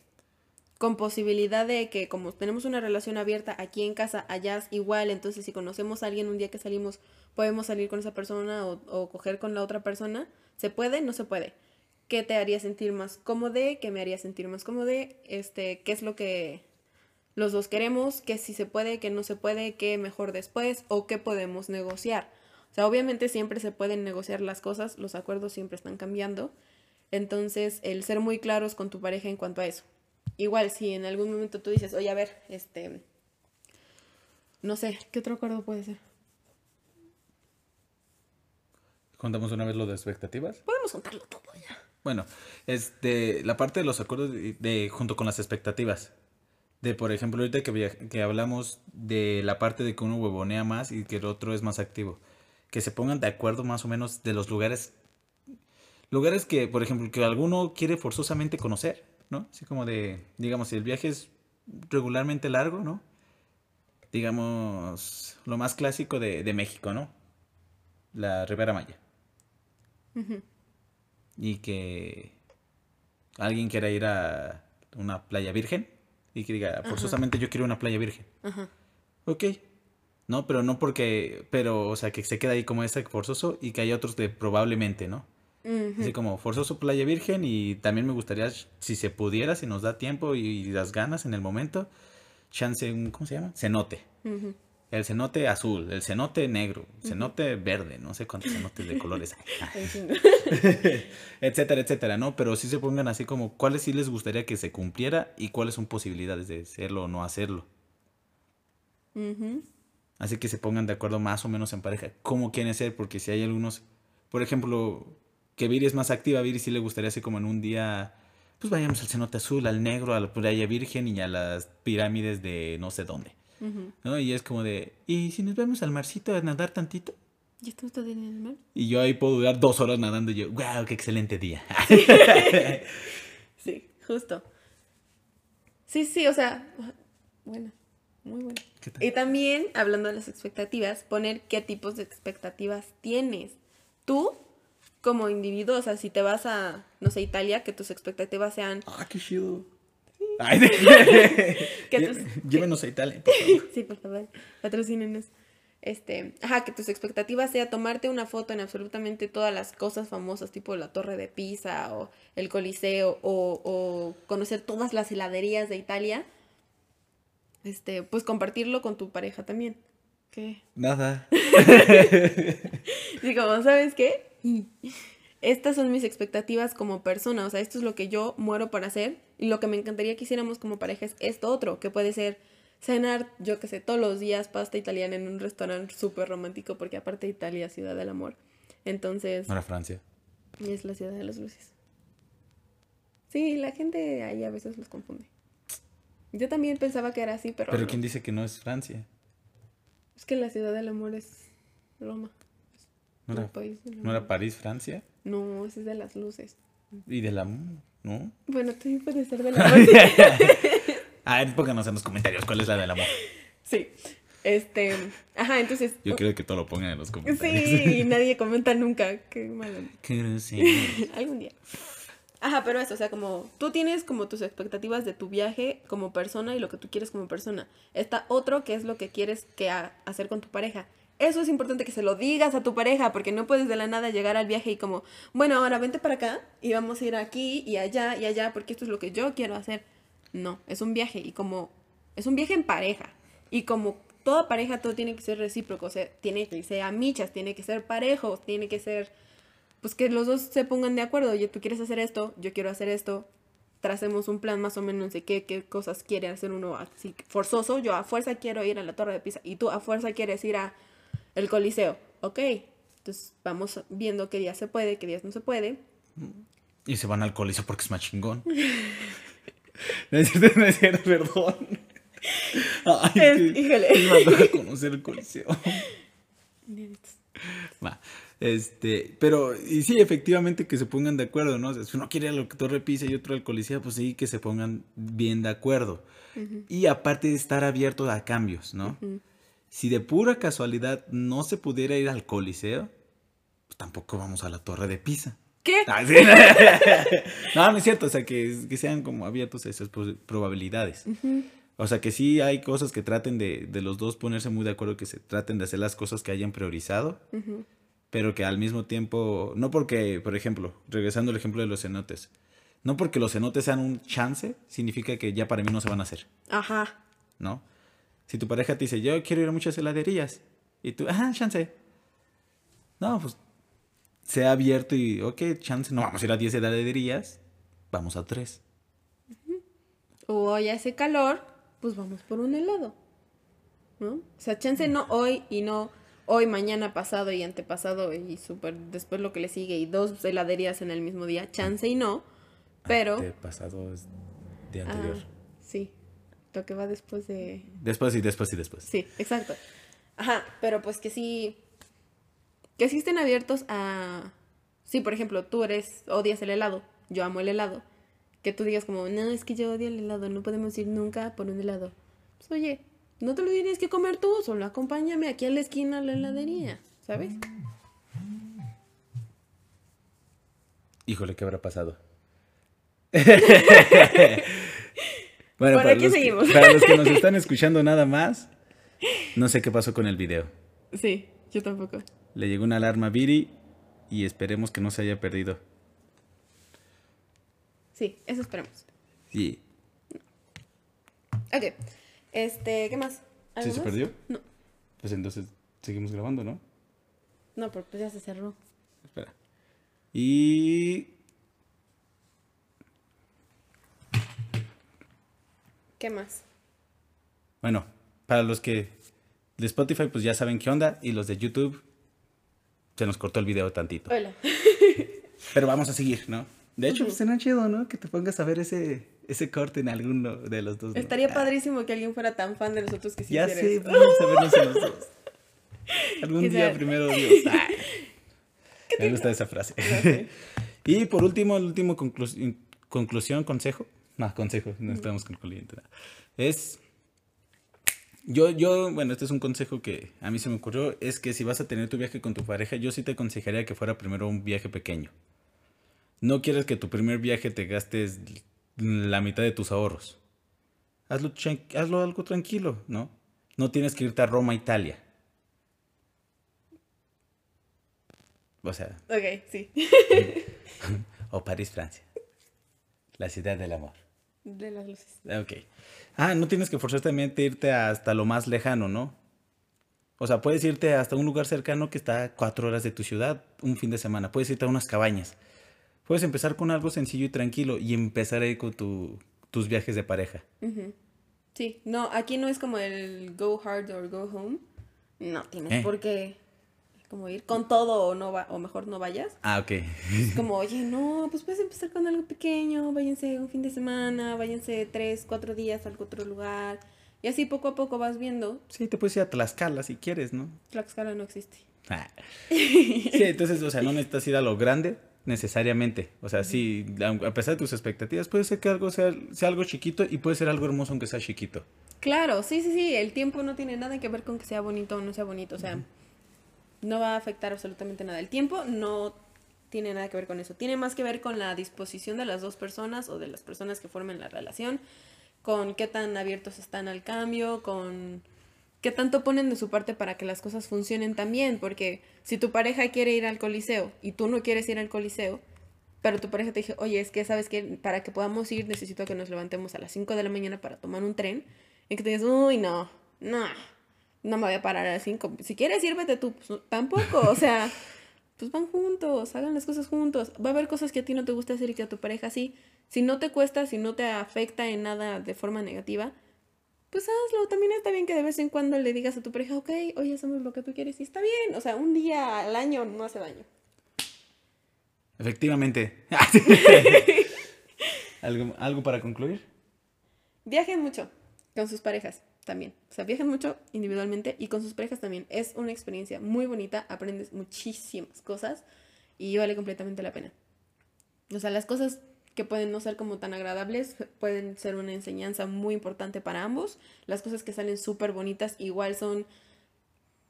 con posibilidad de que como tenemos una relación abierta aquí en casa, allá es igual, entonces si conocemos a alguien un día que salimos, podemos salir con esa persona o, o coger con la otra persona, ¿se puede? No se puede qué te haría sentir más cómodo, qué me haría sentir más cómodo, este, qué es lo que los dos queremos, qué si se puede, qué no se puede, qué mejor después o qué podemos negociar. O sea, obviamente siempre se pueden negociar las cosas, los acuerdos siempre están cambiando. Entonces, el ser muy claros con tu pareja en cuanto a eso. Igual, si en algún momento tú dices, oye, a ver, este, no sé, ¿qué otro acuerdo puede ser? ¿Contamos una vez lo de expectativas? Podemos contarlo todo ya. Bueno, este, la parte de los acuerdos de, junto con las expectativas. De, por ejemplo, ahorita que, que hablamos de la parte de que uno huevonea más y que el otro es más activo. Que se pongan de acuerdo más o menos de los lugares. Lugares que, por ejemplo, que alguno quiere forzosamente conocer, ¿no? Así como de, digamos, si el viaje es regularmente largo, ¿no? Digamos, lo más clásico de, de México, ¿no? La Ribera Maya y que alguien quiera ir a una playa virgen y que diga, forzosamente yo quiero una playa virgen. Ajá. Ok. No, pero no porque, pero, o sea, que se queda ahí como ese forzoso y que hay otros de probablemente, ¿no? Así como forzoso playa virgen y también me gustaría, si se pudiera, si nos da tiempo y, las ganas en el momento, chance, ¿cómo se llama? Cenote. Uh el cenote azul, el cenote negro, cenote verde, no sé cuántos cenotes de colores hay. etcétera, etcétera, ¿no? Pero sí se pongan así como cuáles sí les gustaría que se cumpliera y cuáles son posibilidades de hacerlo o no hacerlo. Así que se pongan de acuerdo más o menos en pareja cómo quieren ser, porque si hay algunos, por ejemplo, que Viri es más activa, a Viri sí le gustaría así como en un día pues vayamos al cenote azul, al negro, a la playa virgen y a las pirámides de no sé dónde. ¿no? Y es como de, ¿y si nos vemos al marcito a nadar tantito? ¿Ya estamos todavía en el mar? Y yo ahí puedo durar dos horas nadando y yo, wow, qué excelente día. sí, justo. Sí, sí, o sea, bueno, muy bueno. Y también, hablando de las expectativas, poner qué tipos de expectativas tienes. Tú, como individuo, o sea, si te vas a, no sé, Italia, que tus expectativas sean... Ah, qué chido. Llévenos a Italia, por favor. sí, por favor, patrocínenos. Este, ajá, que tus expectativas sea tomarte una foto en absolutamente todas las cosas famosas, tipo la Torre de Pisa o el Coliseo o, o conocer todas las heladerías de Italia. Este, pues compartirlo con tu pareja también. ¿Qué? Nada. sí, como, ¿sabes qué? Estas son mis expectativas como persona, o sea, esto es lo que yo muero para hacer y lo que me encantaría que hiciéramos como pareja es esto otro, que puede ser cenar, yo que sé, todos los días pasta italiana en un restaurante súper romántico, porque aparte Italia, ciudad del amor. Entonces... Era Francia. Y es la ciudad de las luces. Sí, la gente ahí a veces los confunde. Yo también pensaba que era así, pero... Pero ¿quién dice que no es Francia? Es que la ciudad del amor es Roma. ¿No era, ¿No era París, Francia? No, ese es de las luces. ¿Y del amor? ¿No? Bueno, tú puedes ser del amor. A ver, pónganos en los comentarios cuál es la del amor. Sí. Este, ajá, entonces. Yo quiero que todo lo pongan en los comentarios. Sí, y nadie comenta nunca. Qué malo. Qué Algún día. Ajá, pero eso, o sea, como tú tienes como tus expectativas de tu viaje como persona y lo que tú quieres como persona. Está otro que es lo que quieres que hacer con tu pareja. Eso es importante que se lo digas a tu pareja, porque no puedes de la nada llegar al viaje y como, bueno, ahora vente para acá y vamos a ir aquí y allá y allá, porque esto es lo que yo quiero hacer. No, es un viaje y como es un viaje en pareja. Y como toda pareja todo tiene que ser recíproco, o sea, tiene que ser a michas, tiene que ser parejos, tiene que ser pues que los dos se pongan de acuerdo, oye, tú quieres hacer esto, yo quiero hacer esto, tracemos un plan más o menos de qué, qué cosas quiere hacer uno así forzoso, yo a fuerza quiero ir a la Torre de Pisa y tú a fuerza quieres ir a el Coliseo, ok, entonces vamos viendo qué días se puede, qué días no se puede. Y se van al Coliseo porque es más chingón. No es cierto, no es cierto, perdón. Ay, es, híjole. Me a conocer el coliseo. Va. Este, pero, y sí, efectivamente que se pongan de acuerdo, ¿no? si uno quiere lo que tú repise y otro al coliseo, pues sí, que se pongan bien de acuerdo. Y aparte de estar abierto a cambios, ¿no? Si de pura casualidad no se pudiera ir al coliseo, pues tampoco vamos a la torre de Pisa. ¿Qué? Ah, no, no es cierto, o sea, que, que sean como abiertos esas probabilidades. O sea, que sí hay cosas que traten de, de, los dos ponerse muy de acuerdo, que se traten de hacer las cosas que hayan priorizado, pero que al mismo tiempo, no porque, por ejemplo, regresando al ejemplo de los cenotes, no porque los cenotes sean un chance, significa que ya para mí no se van a hacer. Ajá. ¿No? Si tu pareja te dice, yo quiero ir a muchas heladerías, y tú, ajá, chance. No, pues sea abierto y, ok, chance, no vamos a ir a 10 heladerías, vamos a 3. O hoy hace calor, pues vamos por un helado. ¿No? O sea, chance no hoy y no hoy, mañana, pasado y antepasado y súper después lo que le sigue y dos heladerías en el mismo día, chance y no, pero... Antepasado es de anterior. Ah, lo que va después de... Después y después y después. Sí, exacto. Ajá, pero pues que sí, que sí estén abiertos a... Sí, por ejemplo, tú eres, odias el helado, yo amo el helado. Que tú digas como, no, es que yo odio el helado, no podemos ir nunca por un helado. Pues oye, no te lo tienes que comer tú, solo acompáñame aquí a la esquina a la heladería, ¿sabes? Híjole, ¿qué habrá pasado? bueno, para, los que, para los que nos están escuchando nada más, no sé qué pasó con el video. Sí, yo tampoco. Le llegó una alarma a Viri y esperemos que no se haya perdido. Sí, eso esperemos. Sí. Ok. Este, ¿qué más? ¿Sí se perdió? No. Pues entonces seguimos grabando, ¿no? No, pero pues ya se cerró. Espera. Y. ¿Qué más? Bueno, para los que de Spotify, pues ya saben qué onda. Y los de YouTube, se nos cortó el video tantito. Hola. Pero vamos a seguir, ¿no? De hecho, pues será chido, ¿no? Que te pongas a ver ese, ese corte en alguno de los dos. ¿no? Estaría Ah, padrísimo que alguien fuera tan fan de nosotros que sí Ya sé, vamos a vernos en los dos. Algún Que día sea- primero Dios. Ah, me gusta esa frase. Y por último, el último conclu- conclusión, consejo. No, consejo, no estamos concluyendo. nada. Es. Yo, yo, bueno, este es un consejo que a mí se me ocurrió. Es que si vas a tener tu viaje con tu pareja, yo sí te aconsejaría que fuera primero un viaje pequeño. No quieres que tu primer viaje te gastes la mitad de tus ahorros. Hazlo, hazlo algo tranquilo, ¿no? No tienes que irte a Roma, Italia. O sea, Ok, sí. o París, Francia. La ciudad del amor. De las luces. Ok. Ah, no tienes que forzosamente irte hasta lo más lejano, ¿no? O sea, puedes irte hasta un lugar cercano que está a cuatro horas de tu ciudad, un fin de semana. Puedes irte a unas cabañas. Puedes empezar con algo sencillo y tranquilo y empezar ahí con tu- tus viajes de pareja. Sí, no, aquí no es como el go hard or go home. No tienes Eh. por qué como ir con todo o no va, o mejor no vayas. Ah, ok. Es como, oye, no, pues puedes empezar con algo pequeño, váyanse un fin de semana, váyanse tres, cuatro días a algún otro lugar. Y así poco a poco vas viendo. Sí, te puedes ir a Tlaxcala si quieres, ¿no? Tlaxcala no existe. Ah. Sí, entonces, o sea, no necesitas ir a lo grande necesariamente. O sea, sí, a a pesar de tus expectativas, puede ser que algo sea, sea algo chiquito y puede ser algo hermoso aunque sea chiquito. Claro, sí, sí, sí, el tiempo no tiene nada que ver con que sea bonito o no sea bonito, o sea, no va a afectar absolutamente nada. El tiempo no tiene nada que ver con eso, tiene más que ver con la disposición de las dos personas o de las personas que formen la relación, con qué tan abiertos están al cambio, con qué tanto ponen de su parte para que las cosas funcionen también, porque si tu pareja quiere ir al coliseo y tú no quieres ir al coliseo, pero tu pareja te dice, oye, es que sabes que para que podamos ir necesito que nos levantemos a las 5 de la mañana para tomar un tren, y que te digas, uy, no, no, no me voy a parar a las 5. Si quieres ir, vete tú, pues, tampoco, o sea, pues van juntos, hagan las cosas juntos. Va a haber cosas que a ti no te gusta hacer y que a tu pareja sí. Si no te cuesta, si no te afecta en nada de forma negativa, pues hazlo. También está bien que de vez en cuando le digas a tu pareja, ok, hoy hacemos lo que tú quieres y está bien. O sea, un día al año no hace daño. Efectivamente. ¿Algo, ¿Algo para concluir? Viajen mucho con sus parejas también. O sea, viajen mucho individualmente y con sus parejas también. Es una experiencia muy bonita, aprendes muchísimas cosas y vale completamente la pena. O sea, las cosas que pueden no ser como tan agradables pueden ser una enseñanza muy importante para ambos. Las cosas que salen súper bonitas igual son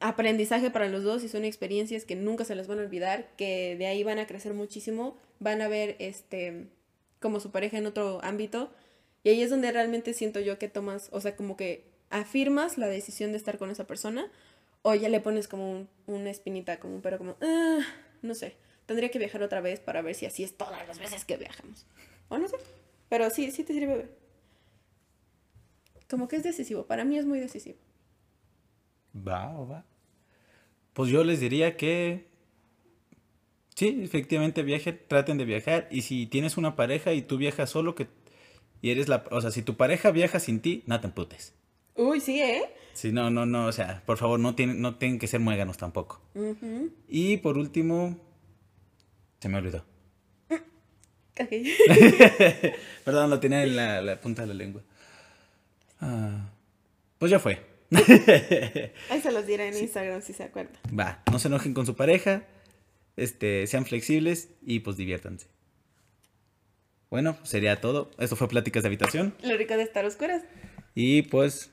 aprendizaje para los dos y son experiencias que nunca se las van a olvidar, que de ahí van a crecer muchísimo, van a ver este como su pareja en otro ámbito y ahí es donde realmente siento yo que tomas, o sea, como que afirmas la decisión de estar con esa persona o ya le pones como un- una espinita, como un pero como, "Ah, no sé, tendría que viajar otra vez para ver si así es todas las veces que viajamos. O no sé, pero sí, sí te sirve. Como que es decisivo, para mí es muy decisivo. Va, va. Pues yo les diría que sí, efectivamente viajen, traten de viajar y si tienes una pareja y tú viajas solo que y eres la, o sea, si tu pareja viaja sin ti, no te emputes. Uy, sí, ¿eh? Sí, no, no, no, o sea, por favor, no tienen no tienen que ser muéganos tampoco. Y por último se me olvidó. Ok. Perdón, lo tenía en la, la punta de la lengua. Ah, pues ya fue. Ahí se los diré en Instagram si se acuerdan. Va, no se enojen con su pareja, este, sean flexibles y pues diviértanse. Bueno, sería todo. Esto fue Pláticas de Habitación. Lo rico de estar oscuras. Y pues